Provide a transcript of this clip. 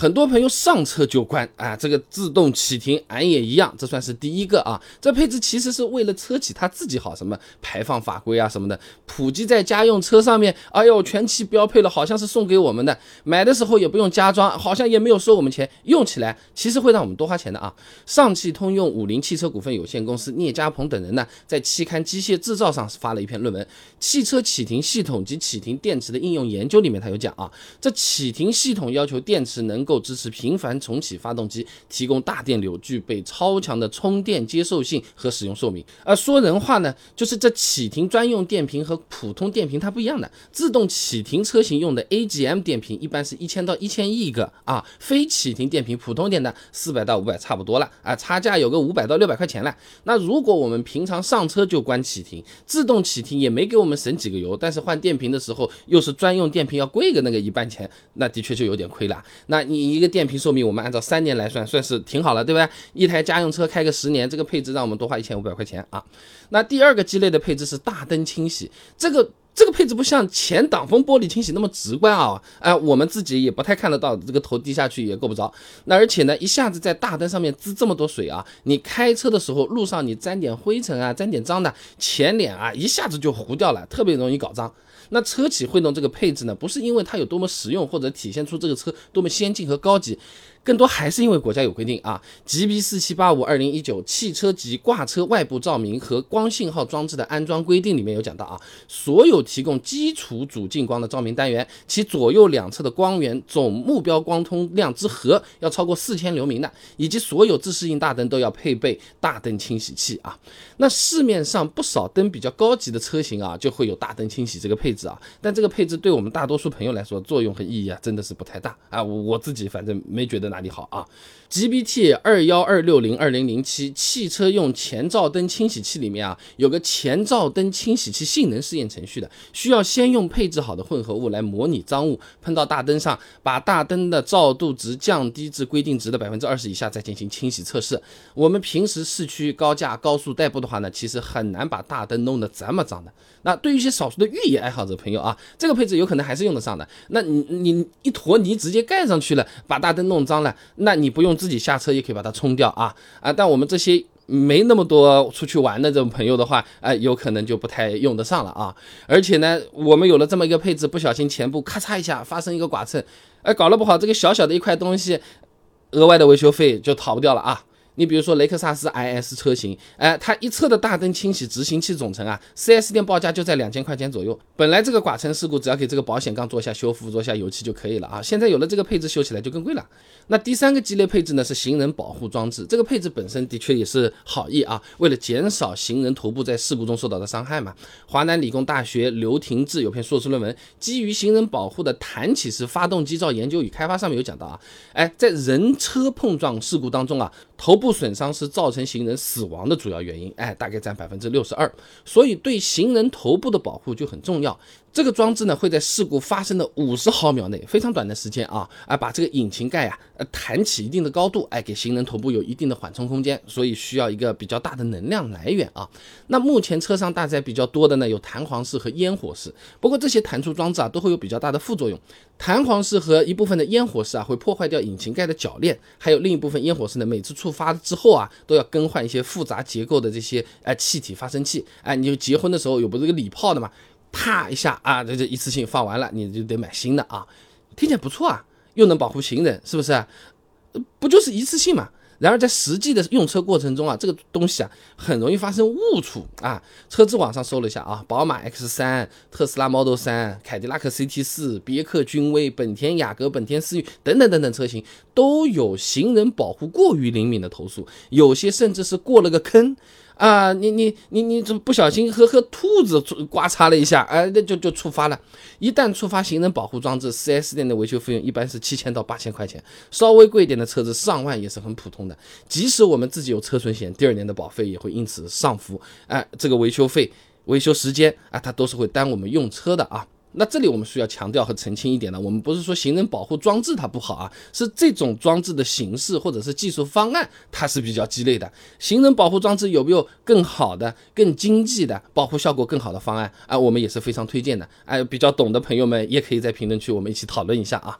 很多朋友上车就关啊，这个自动启停，俺也一样，这算是第一个啊。这配置其实是为了车企它自己好，什么排放法规啊什么的，普及在家用车上面。哎呦，全系标配了，好像是送给我们的，买的时候也不用加装，好像也没有收我们钱，用起来其实会让我们多花钱的啊。上汽通用五菱汽车股份有限公司聂家鹏等人呢，在期刊《机械制造》上发了一篇论文，《汽车启停系统及启停电池的应用研究》里面，他有讲啊，这启停系统要求电池能够支持频繁重启发动机，提供大电流，具备超强的充电接受性和使用寿命。而说人话呢，就是这启停专用电瓶和普通电瓶它不一样的，自动启停车型用的 AGM 电瓶一般是一千到一千亿个啊，非启停电瓶普通点的四百到五百差不多了啊，差价有个五百到六百块钱了。那如果我们平常上车就关启停，自动启停也没给我们省几个油，但是换电瓶的时候又是专用电瓶要贵个那个一半钱，那的确就有点亏了。那你。你一个电瓶寿命，我们按照三年来算，算是挺好了，对不对？一台家用车开个十年，这个配置让我们多花一千五百块钱啊。那第二个鸡肋的配置是大灯清洗，这个这个配置不像前挡风玻璃清洗那么直观啊，哎，我们自己也不太看得到，这个头低下去也够不着。那而且呢，一下子在大灯上面滋这么多水啊，你开车的时候路上你沾点灰尘啊，沾点脏的，前脸啊一下子就糊掉了，特别容易搞脏。那车企会弄这个配置呢，不是因为它有多么实用，或者体现出这个车多么先进和高级。更多还是因为国家有规定啊，GB 四七八五二零一九汽车及挂车外部照明和光信号装置的安装规定里面有讲到啊，所有提供基础主近光的照明单元，其左右两侧的光源总目标光通量之和要超过四千流明的，以及所有自适应大灯都要配备大灯清洗器啊。那市面上不少灯比较高级的车型啊，就会有大灯清洗这个配置啊，但这个配置对我们大多数朋友来说作用和意义啊，真的是不太大啊。我自己反正没觉得哪。哪里好啊？GBT 二幺二六零二零零七汽车用前照灯清洗器里面啊，有个前照灯清洗器性能试验程序的，需要先用配置好的混合物来模拟脏物喷到大灯上，把大灯的照度值降低至规定值的百分之二十以下，再进行清洗测试。我们平时市区高架高速代步的话呢，其实很难把大灯弄得这么脏的。那对于一些少数的越野爱好者朋友啊，这个配置有可能还是用得上的。那你你一坨泥直接盖上去了，把大灯弄脏了。那你不用自己下车也可以把它冲掉啊啊！但我们这些没那么多出去玩的这种朋友的话，哎，有可能就不太用得上了啊。而且呢，我们有了这么一个配置，不小心前部咔嚓一下发生一个剐蹭，哎，搞了不好这个小小的一块东西，额外的维修费就逃不掉了啊。你比如说雷克萨斯 IS 车型，哎，它一侧的大灯清洗执行器总成啊，4S 店报价就在两千块钱左右。本来这个剐蹭事故只要给这个保险杠做一下修复，做一下油漆就可以了啊。现在有了这个配置，修起来就更贵了。那第三个鸡肋配置呢是行人保护装置，这个配置本身的确也是好意啊，为了减少行人头部在事故中受到的伤害嘛。华南理工大学刘廷志有篇硕士论文，基于行人保护的弹起式发动机罩研究与开发上面有讲到啊，哎，在人车碰撞事故当中啊。头部损伤是造成行人死亡的主要原因，哎，大概占百分之六十二，所以对行人头部的保护就很重要。这个装置呢，会在事故发生的五十毫秒内，非常短的时间啊，啊，把这个引擎盖啊，呃，弹起一定的高度，哎，给行人头部有一定的缓冲空间，所以需要一个比较大的能量来源啊。那目前车上搭载比较多的呢，有弹簧式和烟火式，不过这些弹出装置啊，都会有比较大的副作用。弹簧式和一部分的烟火式啊，会破坏掉引擎盖的铰链，还有另一部分烟火式呢，每次触发之后啊，都要更换一些复杂结构的这些呃气体发生器，哎，你就结婚的时候有不是个礼炮的嘛？啪一下啊，这这一次性放完了，你就得买新的啊，听起来不错啊，又能保护行人，是不是？不就是一次性嘛？然而在实际的用车过程中啊，这个东西啊很容易发生误触啊。车子网上搜了一下啊，宝马 X 三、特斯拉 Model 三、凯迪拉克 CT 四、别克君威、本田雅阁、本田思域等等等等车型都有行人保护过于灵敏的投诉，有些甚至是过了个坑。啊，你你你你怎么不小心和和兔子刮擦了一下，哎，那就就触发了。一旦触发行人保护装置，4S 店的维修费用一般是七千到八千块钱，稍微贵一点的车子上万也是很普通的。即使我们自己有车损险，第二年的保费也会因此上浮。哎，这个维修费、维修时间啊，它都是会耽误我们用车的啊。那这里我们需要强调和澄清一点的，我们不是说行人保护装置它不好啊，是这种装置的形式或者是技术方案它是比较鸡肋的。行人保护装置有没有更好的、更经济的保护效果更好的方案啊？我们也是非常推荐的。哎，比较懂的朋友们也可以在评论区我们一起讨论一下啊。